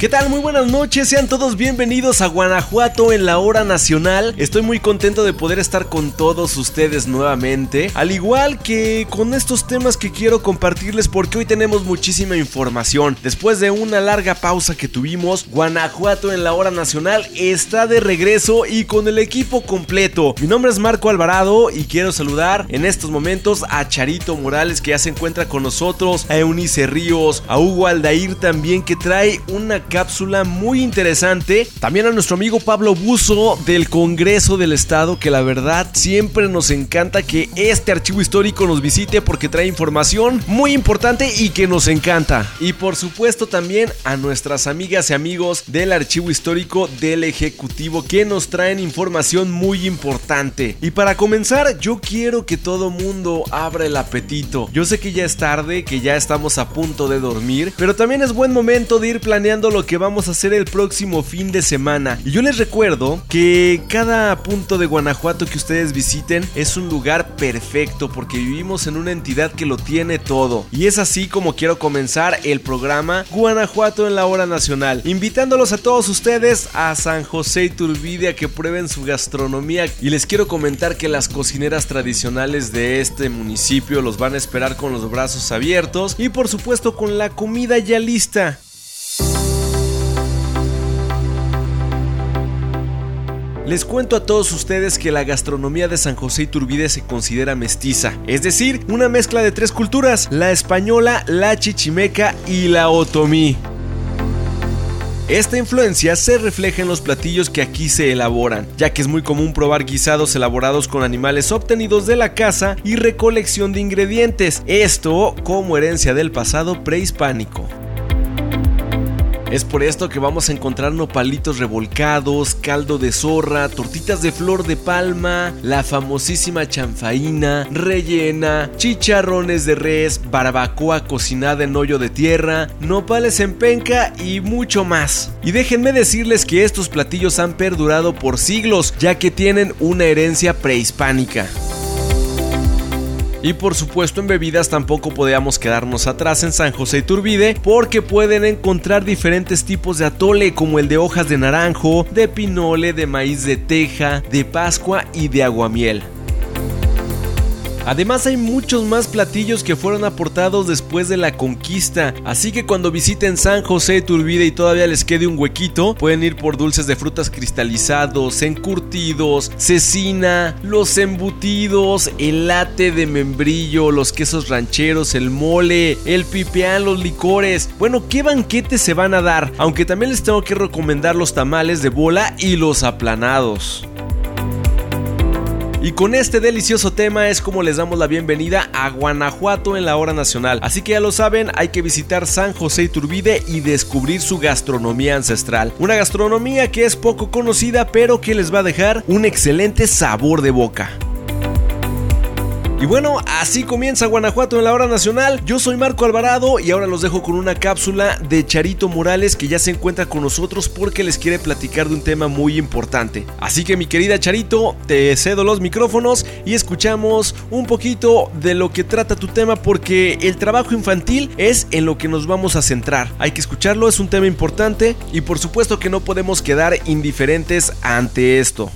¿Qué tal? Muy buenas noches, sean todos bienvenidos a Guanajuato en la hora nacional. Estoy muy contento de poder estar con todos ustedes nuevamente, al igual que con estos temas que quiero compartirles porque hoy tenemos muchísima información. Después de una larga pausa que tuvimos, Guanajuato en la hora nacional está de regreso y con el equipo completo. Mi nombre es Marco Alvarado y quiero saludar en estos momentos a Charito Morales que ya se encuentra con nosotros, a Eunice Ríos, a Hugo Aldair también que trae una cápsula muy interesante. También a nuestro amigo Pablo Buzo del Congreso del Estado, que la verdad siempre nos encanta que este archivo histórico nos visite porque trae información muy importante y que nos encanta. Y por supuesto también a nuestras amigas y amigos del archivo histórico del Ejecutivo que nos traen información muy importante. Y para comenzar, yo quiero que todo mundo abra el apetito. Yo sé que ya es tarde, que ya estamos a punto de dormir, pero también es buen momento de ir planeando lo que vamos a hacer el próximo fin de semana. Y yo les recuerdo que cada punto de Guanajuato que ustedes visiten es un lugar perfecto porque vivimos en una entidad que lo tiene todo. Y es así como quiero comenzar el programa Guanajuato en la hora nacional, invitándolos a todos ustedes a San José Iturbide a que prueben su gastronomía y les quiero comentar que las cocineras tradicionales de este municipio los van a esperar con los brazos abiertos y por supuesto con la comida ya lista. Les cuento a todos ustedes que la gastronomía de San José Iturbide se considera mestiza, es decir, una mezcla de tres culturas, la española, la chichimeca y la otomí. Esta influencia se refleja en los platillos que aquí se elaboran, ya que es muy común probar guisados elaborados con animales obtenidos de la caza y recolección de ingredientes, esto como herencia del pasado prehispánico. Es por esto que vamos a encontrar nopalitos revolcados, caldo de zorra, tortitas de flor de palma, la famosísima chanfaina, rellena, chicharrones de res, barbacoa cocinada en hoyo de tierra, nopales en penca y mucho más. Y déjenme decirles que estos platillos han perdurado por siglos, ya que tienen una herencia prehispánica. Y por supuesto en bebidas tampoco podíamos quedarnos atrás en San José Turbide porque pueden encontrar diferentes tipos de atole como el de hojas de naranjo, de pinole, de maíz de teja, de pascua y de aguamiel. Además hay muchos más platillos que fueron aportados después de la conquista, así que cuando visiten San José de Turbide y todavía les quede un huequito, pueden ir por dulces de frutas cristalizados, encurtidos, cecina, los embutidos, el late de membrillo, los quesos rancheros, el mole, el pipeán, los licores. Bueno, ¿qué banquetes se van a dar? Aunque también les tengo que recomendar los tamales de bola y los aplanados. Y con este delicioso tema es como les damos la bienvenida a Guanajuato en la hora nacional. Así que ya lo saben, hay que visitar San José Iturbide y descubrir su gastronomía ancestral. Una gastronomía que es poco conocida pero que les va a dejar un excelente sabor de boca. Y bueno, así comienza Guanajuato en la hora nacional. Yo soy Marco Alvarado y ahora los dejo con una cápsula de Charito Morales que ya se encuentra con nosotros porque les quiere platicar de un tema muy importante. Así que mi querida Charito, te cedo los micrófonos y escuchamos un poquito de lo que trata tu tema porque el trabajo infantil es en lo que nos vamos a centrar. Hay que escucharlo, es un tema importante y por supuesto que no podemos quedar indiferentes ante esto.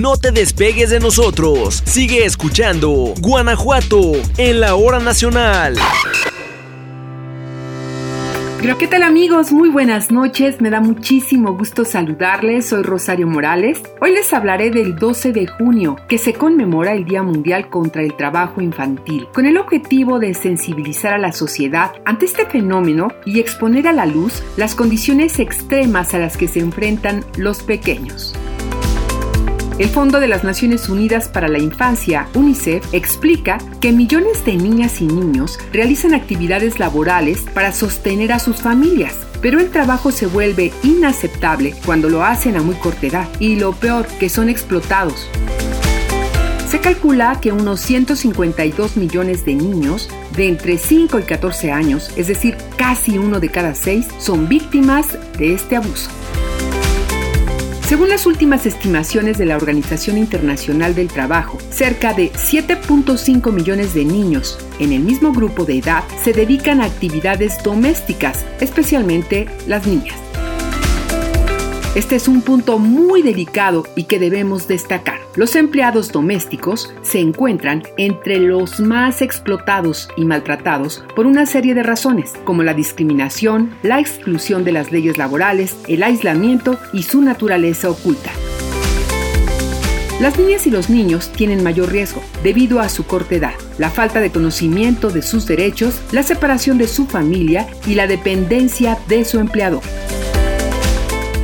No te despegues de nosotros. Sigue escuchando Guanajuato en la hora nacional. ¿qué tal amigos? Muy buenas noches, me da muchísimo gusto saludarles, soy Rosario Morales. Hoy les hablaré del 12 de junio, que se conmemora el Día Mundial contra el Trabajo Infantil, con el objetivo de sensibilizar a la sociedad ante este fenómeno y exponer a la luz las condiciones extremas a las que se enfrentan los pequeños. El Fondo de las Naciones Unidas para la Infancia, UNICEF, explica que millones de niñas y niños realizan actividades laborales para sostener a sus familias, pero el trabajo se vuelve inaceptable cuando lo hacen a muy corta edad y lo peor, que son explotados. Se calcula que unos 152 millones de niños de entre 5 y 14 años, es decir, casi uno de cada seis, son víctimas de este abuso. Según las últimas estimaciones de la Organización Internacional del Trabajo, cerca de 7.5 millones de niños en el mismo grupo de edad se dedican a actividades domésticas, especialmente las niñas. Este es un punto muy delicado y que debemos destacar. Los empleados domésticos se encuentran entre los más explotados y maltratados por una serie de razones, como la discriminación, la exclusión de las leyes laborales, el aislamiento y su naturaleza oculta. Las niñas y los niños tienen mayor riesgo debido a su corta edad, la falta de conocimiento de sus derechos, la separación de su familia y la dependencia de su empleador.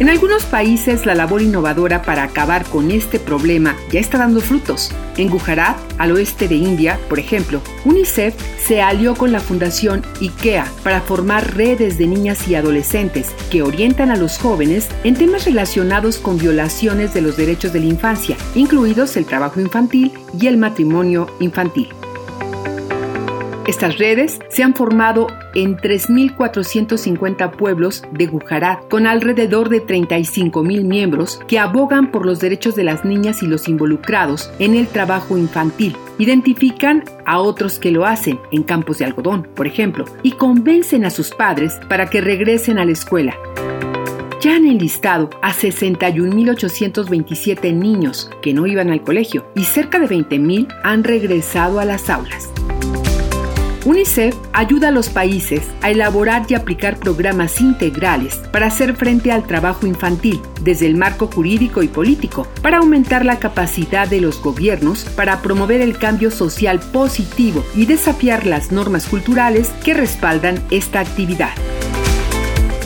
En algunos países la labor innovadora para acabar con este problema ya está dando frutos. En Gujarat, al oeste de India, por ejemplo, UNICEF se alió con la fundación IKEA para formar redes de niñas y adolescentes que orientan a los jóvenes en temas relacionados con violaciones de los derechos de la infancia, incluidos el trabajo infantil y el matrimonio infantil. Estas redes se han formado en 3.450 pueblos de Gujarat, con alrededor de 35.000 miembros que abogan por los derechos de las niñas y los involucrados en el trabajo infantil. Identifican a otros que lo hacen en campos de algodón, por ejemplo, y convencen a sus padres para que regresen a la escuela. Ya han enlistado a 61.827 niños que no iban al colegio y cerca de 20.000 han regresado a las aulas. UNICEF ayuda a los países a elaborar y aplicar programas integrales para hacer frente al trabajo infantil desde el marco jurídico y político, para aumentar la capacidad de los gobiernos para promover el cambio social positivo y desafiar las normas culturales que respaldan esta actividad.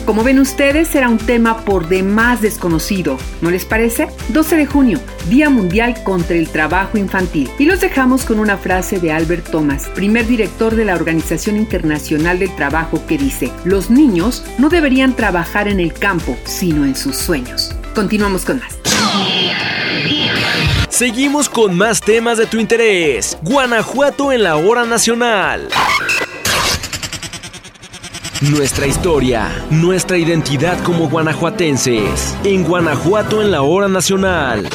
Como ven ustedes, será un tema por demás desconocido, ¿no les parece? 12 de junio, Día Mundial contra el Trabajo Infantil. Y los dejamos con una frase de Albert Thomas, primer director de la Organización Internacional del Trabajo, que dice, los niños no deberían trabajar en el campo, sino en sus sueños. Continuamos con más. Seguimos con más temas de tu interés. Guanajuato en la hora nacional. Nuestra historia, nuestra identidad como guanajuatenses. En Guanajuato en la hora nacional.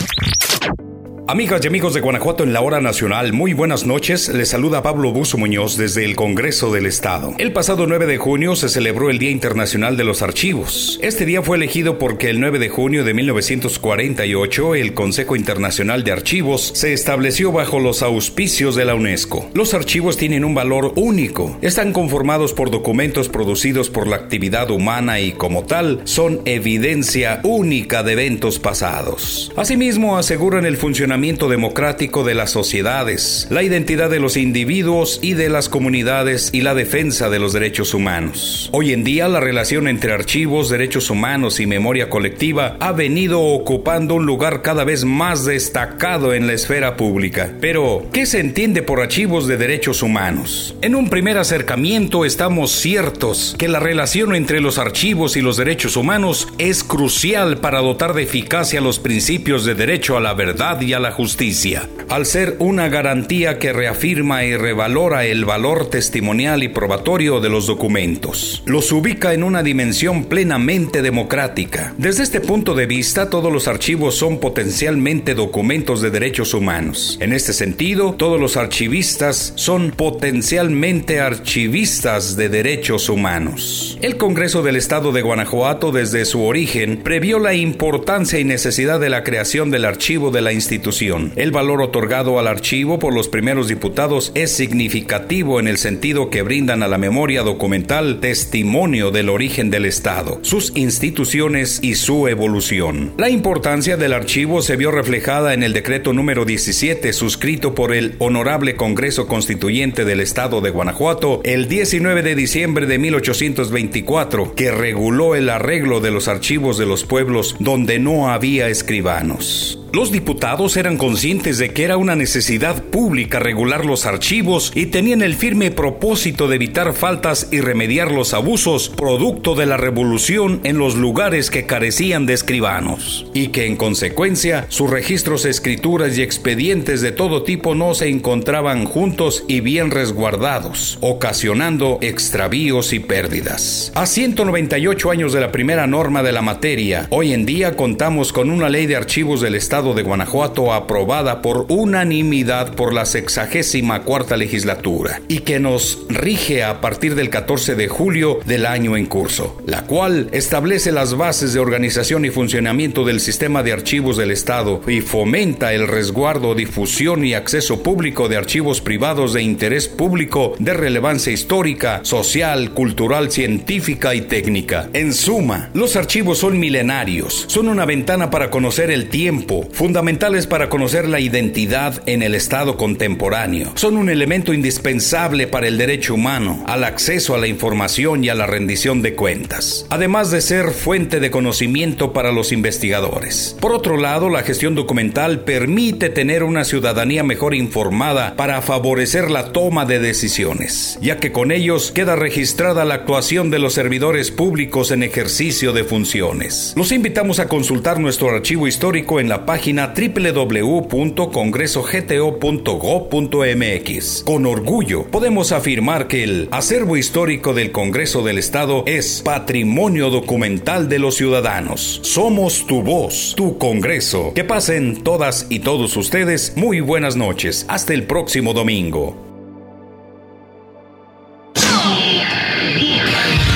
Amigas y amigos de Guanajuato en la hora nacional, muy buenas noches. Les saluda Pablo Buzo Muñoz desde el Congreso del Estado. El pasado 9 de junio se celebró el Día Internacional de los Archivos. Este día fue elegido porque el 9 de junio de 1948 el Consejo Internacional de Archivos se estableció bajo los auspicios de la UNESCO. Los archivos tienen un valor único. Están conformados por documentos producidos por la actividad humana y como tal son evidencia única de eventos pasados. Asimismo aseguran el funcionamiento democrático de las sociedades, la identidad de los individuos y de las comunidades y la defensa de los derechos humanos. Hoy en día la relación entre archivos, derechos humanos y memoria colectiva ha venido ocupando un lugar cada vez más destacado en la esfera pública. Pero, ¿qué se entiende por archivos de derechos humanos? En un primer acercamiento estamos ciertos que la relación entre los archivos y los derechos humanos es crucial para dotar de eficacia los principios de derecho a la verdad y a la justicia, al ser una garantía que reafirma y revalora el valor testimonial y probatorio de los documentos. Los ubica en una dimensión plenamente democrática. Desde este punto de vista, todos los archivos son potencialmente documentos de derechos humanos. En este sentido, todos los archivistas son potencialmente archivistas de derechos humanos. El Congreso del Estado de Guanajuato, desde su origen, previó la importancia y necesidad de la creación del archivo de la institución el valor otorgado al archivo por los primeros diputados es significativo en el sentido que brindan a la memoria documental testimonio del origen del Estado, sus instituciones y su evolución. La importancia del archivo se vio reflejada en el decreto número 17 suscrito por el Honorable Congreso Constituyente del Estado de Guanajuato el 19 de diciembre de 1824, que reguló el arreglo de los archivos de los pueblos donde no había escribanos. Los diputados eran conscientes de que era una necesidad pública regular los archivos y tenían el firme propósito de evitar faltas y remediar los abusos producto de la revolución en los lugares que carecían de escribanos, y que en consecuencia sus registros, escrituras y expedientes de todo tipo no se encontraban juntos y bien resguardados, ocasionando extravíos y pérdidas. A 198 años de la primera norma de la materia, hoy en día contamos con una ley de archivos del Estado de Guanajuato aprobada por unanimidad por la sexagésima cuarta legislatura y que nos rige a partir del 14 de julio del año en curso, la cual establece las bases de organización y funcionamiento del sistema de archivos del Estado y fomenta el resguardo, difusión y acceso público de archivos privados de interés público de relevancia histórica, social, cultural, científica y técnica. En suma, los archivos son milenarios, son una ventana para conocer el tiempo, fundamentales para conocer la identidad en el Estado contemporáneo, son un elemento indispensable para el derecho humano, al acceso a la información y a la rendición de cuentas, además de ser fuente de conocimiento para los investigadores. Por otro lado, la gestión documental permite tener una ciudadanía mejor informada para favorecer la toma de decisiones, ya que con ellos queda registrada la actuación de los servidores públicos en ejercicio de funciones. Los invitamos a consultar nuestro archivo histórico en la página www.congresogto.gov.mx. Con orgullo podemos afirmar que el acervo histórico del Congreso del Estado es patrimonio documental de los ciudadanos. Somos tu voz, tu Congreso. Que pasen todas y todos ustedes muy buenas noches. Hasta el próximo domingo.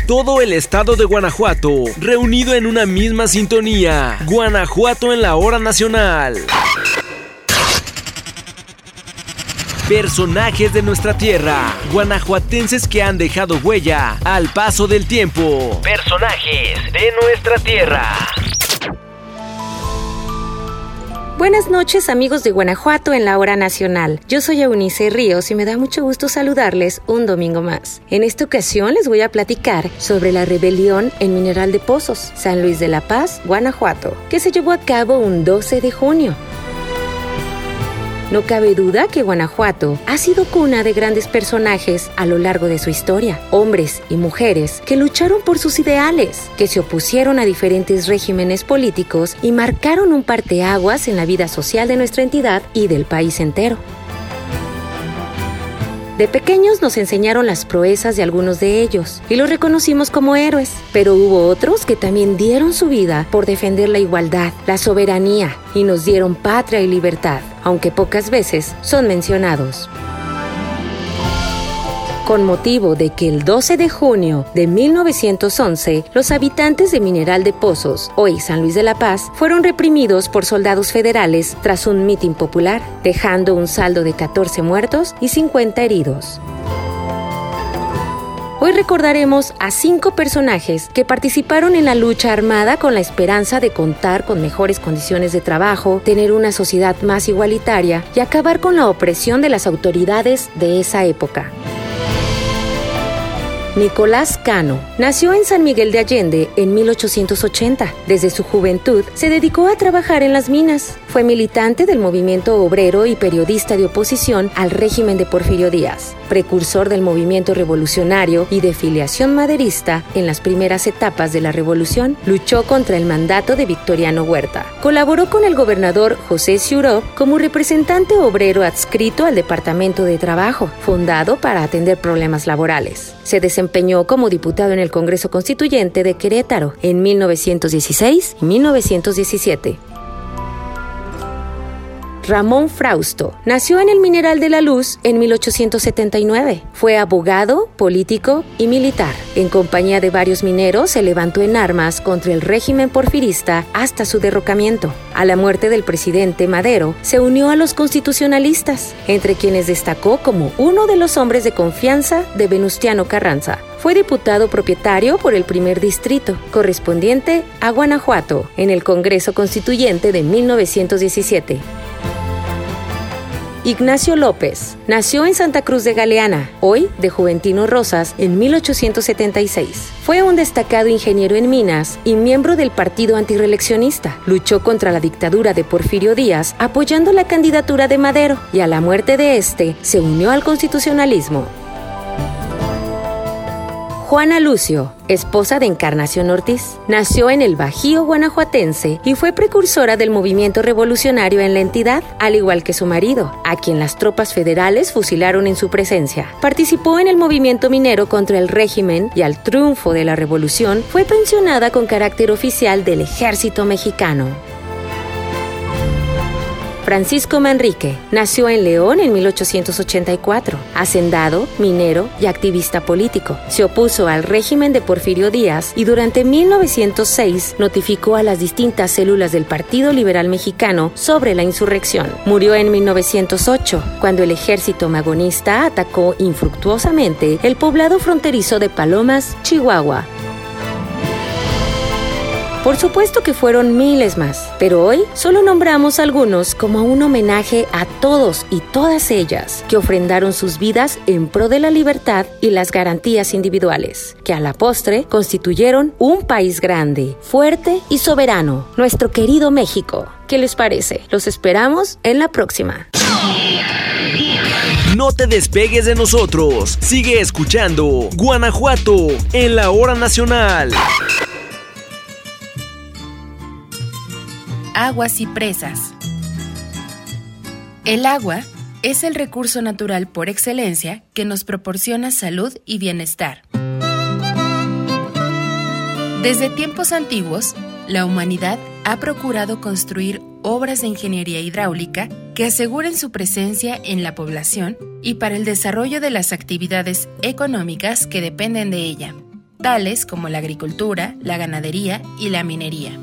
Todo el estado de Guanajuato, reunido en una misma sintonía. Guanajuato en la hora nacional. Personajes de nuestra tierra, guanajuatenses que han dejado huella al paso del tiempo. Personajes de nuestra tierra. Buenas noches amigos de Guanajuato en la hora nacional. Yo soy Eunice Ríos y me da mucho gusto saludarles un domingo más. En esta ocasión les voy a platicar sobre la rebelión en Mineral de Pozos, San Luis de la Paz, Guanajuato, que se llevó a cabo un 12 de junio. No cabe duda que Guanajuato ha sido cuna de grandes personajes a lo largo de su historia, hombres y mujeres que lucharon por sus ideales, que se opusieron a diferentes regímenes políticos y marcaron un parteaguas en la vida social de nuestra entidad y del país entero. De pequeños nos enseñaron las proezas de algunos de ellos y los reconocimos como héroes, pero hubo otros que también dieron su vida por defender la igualdad, la soberanía y nos dieron patria y libertad, aunque pocas veces son mencionados con motivo de que el 12 de junio de 1911 los habitantes de Mineral de Pozos, hoy San Luis de la Paz, fueron reprimidos por soldados federales tras un mitin popular, dejando un saldo de 14 muertos y 50 heridos. Hoy recordaremos a cinco personajes que participaron en la lucha armada con la esperanza de contar con mejores condiciones de trabajo, tener una sociedad más igualitaria y acabar con la opresión de las autoridades de esa época. Nicolás Cano nació en San Miguel de Allende en 1880. Desde su juventud se dedicó a trabajar en las minas. Fue militante del movimiento obrero y periodista de oposición al régimen de Porfirio Díaz, precursor del movimiento revolucionario y de filiación maderista en las primeras etapas de la revolución. Luchó contra el mandato de Victoriano Huerta. Colaboró con el gobernador José Ciuró como representante obrero adscrito al Departamento de Trabajo, fundado para atender problemas laborales. Se desempeñó como diputado en el Congreso Constituyente de Querétaro en 1916 y 1917. Ramón Frausto. Nació en el Mineral de la Luz en 1879. Fue abogado, político y militar. En compañía de varios mineros se levantó en armas contra el régimen porfirista hasta su derrocamiento. A la muerte del presidente Madero, se unió a los constitucionalistas, entre quienes destacó como uno de los hombres de confianza de Venustiano Carranza. Fue diputado propietario por el primer distrito, correspondiente a Guanajuato, en el Congreso Constituyente de 1917. Ignacio López nació en Santa Cruz de Galeana, hoy de Juventino Rosas, en 1876. Fue un destacado ingeniero en minas y miembro del partido antireeleccionista. Luchó contra la dictadura de Porfirio Díaz apoyando la candidatura de Madero y a la muerte de este se unió al constitucionalismo. Juana Lucio, esposa de Encarnación Ortiz, nació en el Bajío guanajuatense y fue precursora del movimiento revolucionario en la entidad, al igual que su marido, a quien las tropas federales fusilaron en su presencia. Participó en el movimiento minero contra el régimen y al triunfo de la revolución fue pensionada con carácter oficial del ejército mexicano. Francisco Manrique nació en León en 1884, hacendado, minero y activista político. Se opuso al régimen de Porfirio Díaz y durante 1906 notificó a las distintas células del Partido Liberal Mexicano sobre la insurrección. Murió en 1908, cuando el ejército magonista atacó infructuosamente el poblado fronterizo de Palomas, Chihuahua, por supuesto que fueron miles más, pero hoy solo nombramos algunos como un homenaje a todos y todas ellas que ofrendaron sus vidas en pro de la libertad y las garantías individuales, que a la postre constituyeron un país grande, fuerte y soberano, nuestro querido México. ¿Qué les parece? Los esperamos en la próxima. No te despegues de nosotros. Sigue escuchando Guanajuato en la hora nacional. Aguas y presas. El agua es el recurso natural por excelencia que nos proporciona salud y bienestar. Desde tiempos antiguos, la humanidad ha procurado construir obras de ingeniería hidráulica que aseguren su presencia en la población y para el desarrollo de las actividades económicas que dependen de ella, tales como la agricultura, la ganadería y la minería.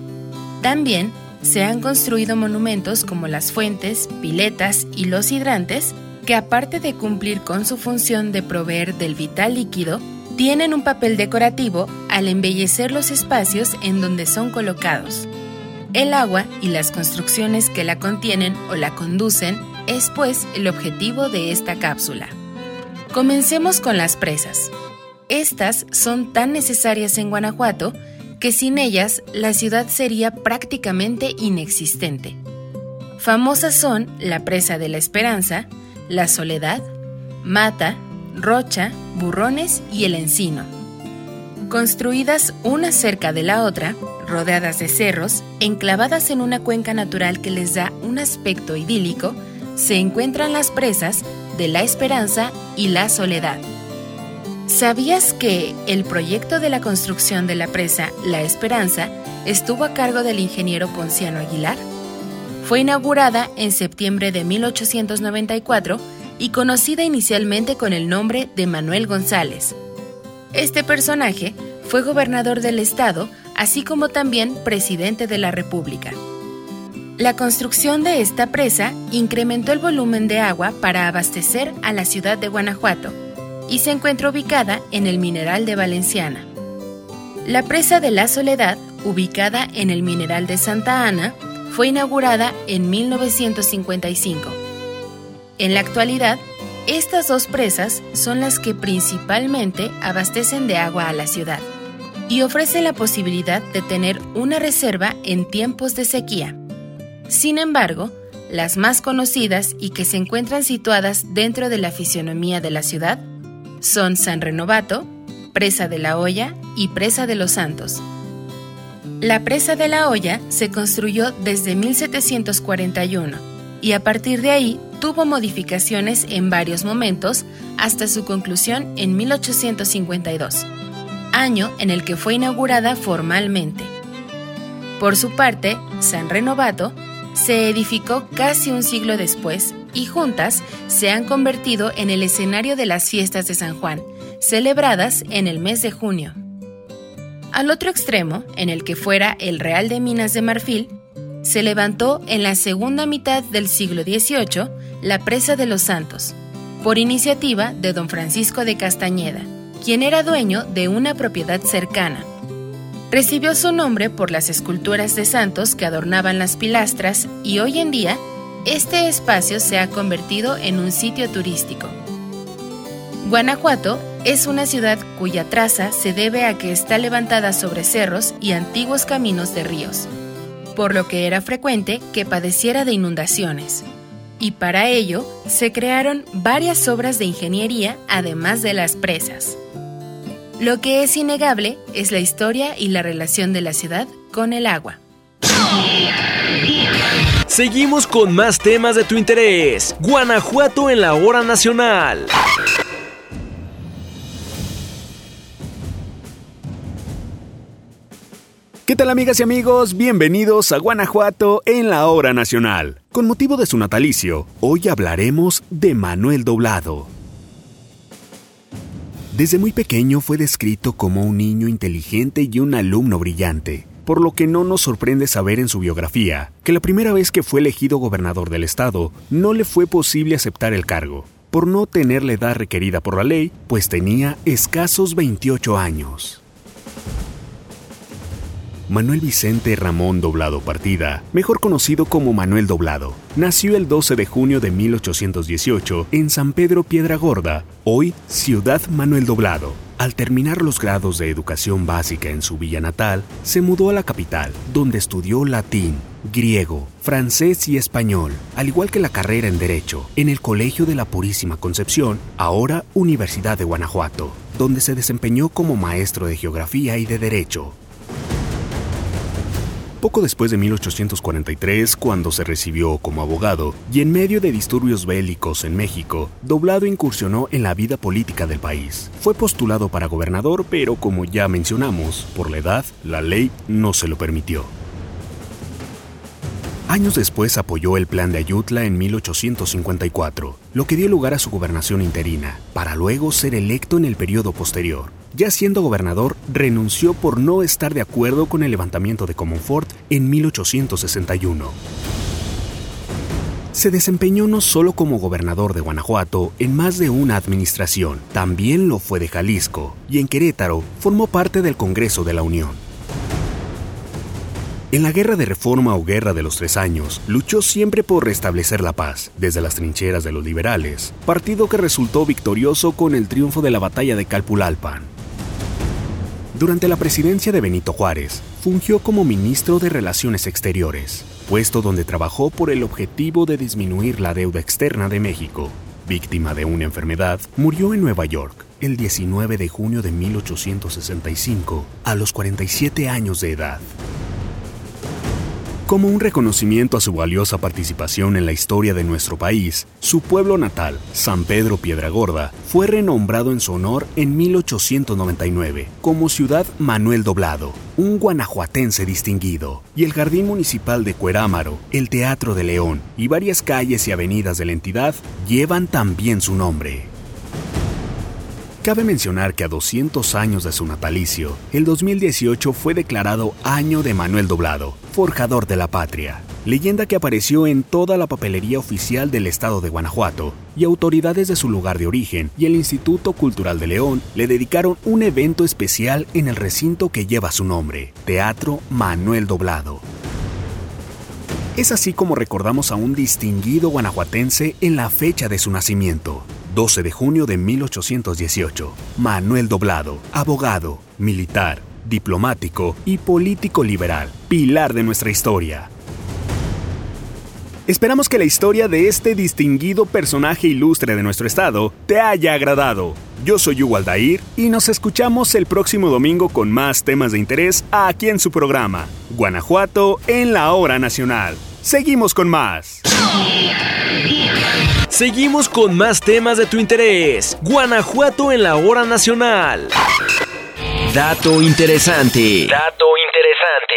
También se han construido monumentos como las fuentes, piletas y los hidrantes, que aparte de cumplir con su función de proveer del vital líquido, tienen un papel decorativo al embellecer los espacios en donde son colocados. El agua y las construcciones que la contienen o la conducen es pues el objetivo de esta cápsula. Comencemos con las presas. Estas son tan necesarias en Guanajuato que sin ellas la ciudad sería prácticamente inexistente. Famosas son la Presa de la Esperanza, la Soledad, Mata, Rocha, Burrones y el Encino. Construidas una cerca de la otra, rodeadas de cerros, enclavadas en una cuenca natural que les da un aspecto idílico, se encuentran las presas de la Esperanza y la Soledad. ¿Sabías que el proyecto de la construcción de la presa La Esperanza estuvo a cargo del ingeniero Ponciano Aguilar? Fue inaugurada en septiembre de 1894 y conocida inicialmente con el nombre de Manuel González. Este personaje fue gobernador del estado, así como también presidente de la República. La construcción de esta presa incrementó el volumen de agua para abastecer a la ciudad de Guanajuato, y se encuentra ubicada en el Mineral de Valenciana. La presa de la Soledad, ubicada en el Mineral de Santa Ana, fue inaugurada en 1955. En la actualidad, estas dos presas son las que principalmente abastecen de agua a la ciudad y ofrecen la posibilidad de tener una reserva en tiempos de sequía. Sin embargo, las más conocidas y que se encuentran situadas dentro de la fisionomía de la ciudad son San Renovato, Presa de la Hoya y Presa de los Santos. La Presa de la Hoya se construyó desde 1741 y a partir de ahí tuvo modificaciones en varios momentos hasta su conclusión en 1852, año en el que fue inaugurada formalmente. Por su parte, San Renovato se edificó casi un siglo después y juntas se han convertido en el escenario de las fiestas de San Juan, celebradas en el mes de junio. Al otro extremo, en el que fuera el Real de Minas de Marfil, se levantó en la segunda mitad del siglo XVIII la Presa de los Santos, por iniciativa de don Francisco de Castañeda, quien era dueño de una propiedad cercana. Recibió su nombre por las esculturas de santos que adornaban las pilastras y hoy en día este espacio se ha convertido en un sitio turístico. Guanajuato es una ciudad cuya traza se debe a que está levantada sobre cerros y antiguos caminos de ríos, por lo que era frecuente que padeciera de inundaciones. Y para ello se crearon varias obras de ingeniería además de las presas. Lo que es innegable es la historia y la relación de la ciudad con el agua. Seguimos con más temas de tu interés. Guanajuato en la hora nacional. ¿Qué tal amigas y amigos? Bienvenidos a Guanajuato en la hora nacional. Con motivo de su natalicio, hoy hablaremos de Manuel Doblado. Desde muy pequeño fue descrito como un niño inteligente y un alumno brillante, por lo que no nos sorprende saber en su biografía que la primera vez que fue elegido gobernador del estado no le fue posible aceptar el cargo, por no tener la edad requerida por la ley, pues tenía escasos 28 años. Manuel Vicente Ramón Doblado Partida, mejor conocido como Manuel Doblado, nació el 12 de junio de 1818 en San Pedro Piedra Gorda, hoy Ciudad Manuel Doblado. Al terminar los grados de educación básica en su villa natal, se mudó a la capital, donde estudió latín, griego, francés y español, al igual que la carrera en Derecho, en el Colegio de la Purísima Concepción, ahora Universidad de Guanajuato, donde se desempeñó como maestro de Geografía y de Derecho. Poco después de 1843, cuando se recibió como abogado, y en medio de disturbios bélicos en México, Doblado incursionó en la vida política del país. Fue postulado para gobernador, pero como ya mencionamos, por la edad, la ley no se lo permitió. Años después apoyó el plan de Ayutla en 1854, lo que dio lugar a su gobernación interina, para luego ser electo en el periodo posterior. Ya siendo gobernador, renunció por no estar de acuerdo con el levantamiento de Comonfort en 1861. Se desempeñó no solo como gobernador de Guanajuato en más de una administración, también lo fue de Jalisco, y en Querétaro formó parte del Congreso de la Unión. En la Guerra de Reforma o Guerra de los Tres Años, luchó siempre por restablecer la paz, desde las trincheras de los liberales, partido que resultó victorioso con el triunfo de la batalla de Calpulalpan. Durante la presidencia de Benito Juárez, fungió como ministro de Relaciones Exteriores, puesto donde trabajó por el objetivo de disminuir la deuda externa de México. Víctima de una enfermedad, murió en Nueva York el 19 de junio de 1865, a los 47 años de edad. Como un reconocimiento a su valiosa participación en la historia de nuestro país, su pueblo natal, San Pedro Piedragorda, fue renombrado en su honor en 1899 como Ciudad Manuel Doblado, un guanajuatense distinguido, y el Jardín Municipal de Cuerámaro, el Teatro de León y varias calles y avenidas de la entidad llevan también su nombre. Cabe mencionar que a 200 años de su natalicio, el 2018 fue declarado Año de Manuel Doblado, forjador de la patria, leyenda que apareció en toda la papelería oficial del estado de Guanajuato, y autoridades de su lugar de origen y el Instituto Cultural de León le dedicaron un evento especial en el recinto que lleva su nombre, Teatro Manuel Doblado. Es así como recordamos a un distinguido guanajuatense en la fecha de su nacimiento, 12 de junio de 1818. Manuel Doblado, abogado, militar, diplomático y político liberal, pilar de nuestra historia. Esperamos que la historia de este distinguido personaje ilustre de nuestro estado te haya agradado. Yo soy Hugo Aldair y nos escuchamos el próximo domingo con más temas de interés aquí en su programa, Guanajuato en la hora nacional. Seguimos con más. Seguimos con más temas de tu interés. Guanajuato en la hora nacional. Dato interesante. Dato interesante.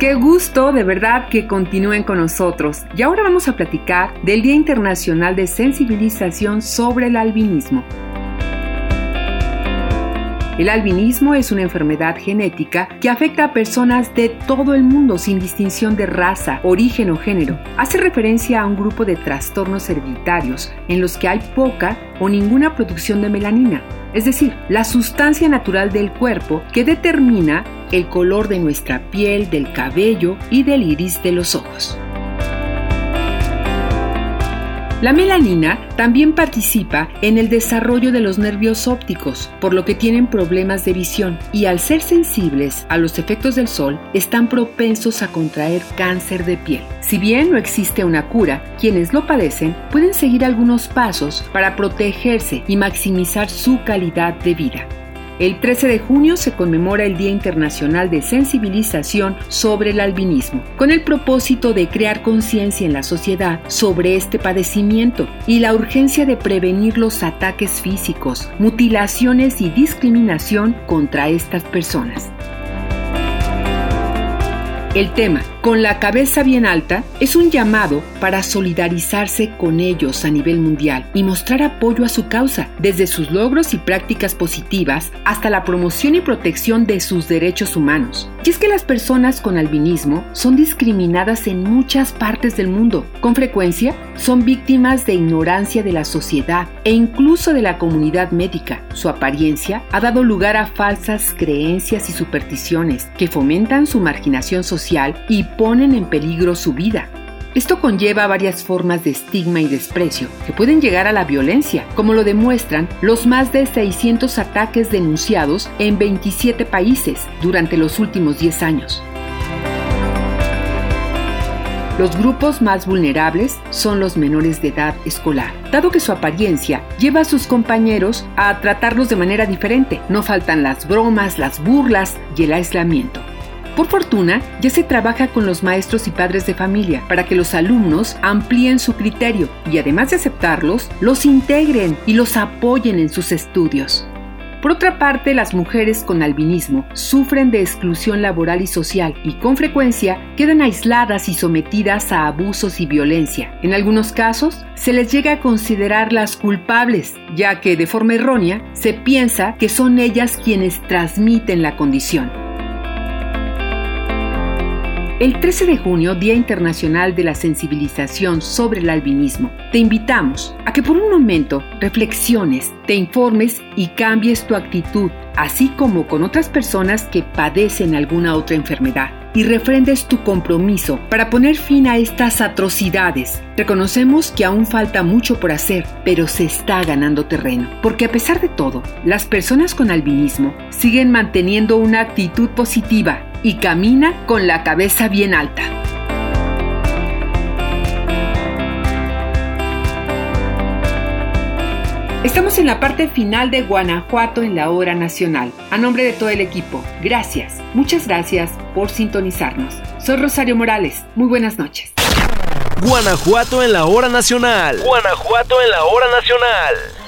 Qué gusto de verdad que continúen con nosotros. Y ahora vamos a platicar del Día Internacional de Sensibilización sobre el Albinismo. El albinismo es una enfermedad genética que afecta a personas de todo el mundo sin distinción de raza, origen o género. Hace referencia a un grupo de trastornos hereditarios en los que hay poca o ninguna producción de melanina, es decir, la sustancia natural del cuerpo que determina el color de nuestra piel, del cabello y del iris de los ojos. La melanina también participa en el desarrollo de los nervios ópticos, por lo que tienen problemas de visión y al ser sensibles a los efectos del sol están propensos a contraer cáncer de piel. Si bien no existe una cura, quienes lo padecen pueden seguir algunos pasos para protegerse y maximizar su calidad de vida. El 13 de junio se conmemora el Día Internacional de Sensibilización sobre el Albinismo, con el propósito de crear conciencia en la sociedad sobre este padecimiento y la urgencia de prevenir los ataques físicos, mutilaciones y discriminación contra estas personas. El tema, con la cabeza bien alta, es un llamado para solidarizarse con ellos a nivel mundial y mostrar apoyo a su causa, desde sus logros y prácticas positivas hasta la promoción y protección de sus derechos humanos. Y es que las personas con albinismo son discriminadas en muchas partes del mundo. Con frecuencia, son víctimas de ignorancia de la sociedad e incluso de la comunidad médica. Su apariencia ha dado lugar a falsas creencias y supersticiones que fomentan su marginación y ponen en peligro su vida. Esto conlleva varias formas de estigma y desprecio que pueden llegar a la violencia, como lo demuestran los más de 600 ataques denunciados en 27 países durante los últimos 10 años. Los grupos más vulnerables son los menores de edad escolar, dado que su apariencia lleva a sus compañeros a tratarlos de manera diferente. No faltan las bromas, las burlas y el aislamiento. Por fortuna, ya se trabaja con los maestros y padres de familia para que los alumnos amplíen su criterio y además de aceptarlos, los integren y los apoyen en sus estudios. Por otra parte, las mujeres con albinismo sufren de exclusión laboral y social y con frecuencia quedan aisladas y sometidas a abusos y violencia. En algunos casos, se les llega a considerar las culpables, ya que de forma errónea se piensa que son ellas quienes transmiten la condición. El 13 de junio, Día Internacional de la Sensibilización sobre el Albinismo, te invitamos a que por un momento reflexiones, te informes y cambies tu actitud, así como con otras personas que padecen alguna otra enfermedad. Y refrendes tu compromiso para poner fin a estas atrocidades. Reconocemos que aún falta mucho por hacer, pero se está ganando terreno, porque a pesar de todo, las personas con albinismo siguen manteniendo una actitud positiva y camina con la cabeza bien alta. Estamos en la parte final de Guanajuato en la hora nacional. A nombre de todo el equipo, gracias, muchas gracias por sintonizarnos. Soy Rosario Morales, muy buenas noches. Guanajuato en la hora nacional. Guanajuato en la hora nacional.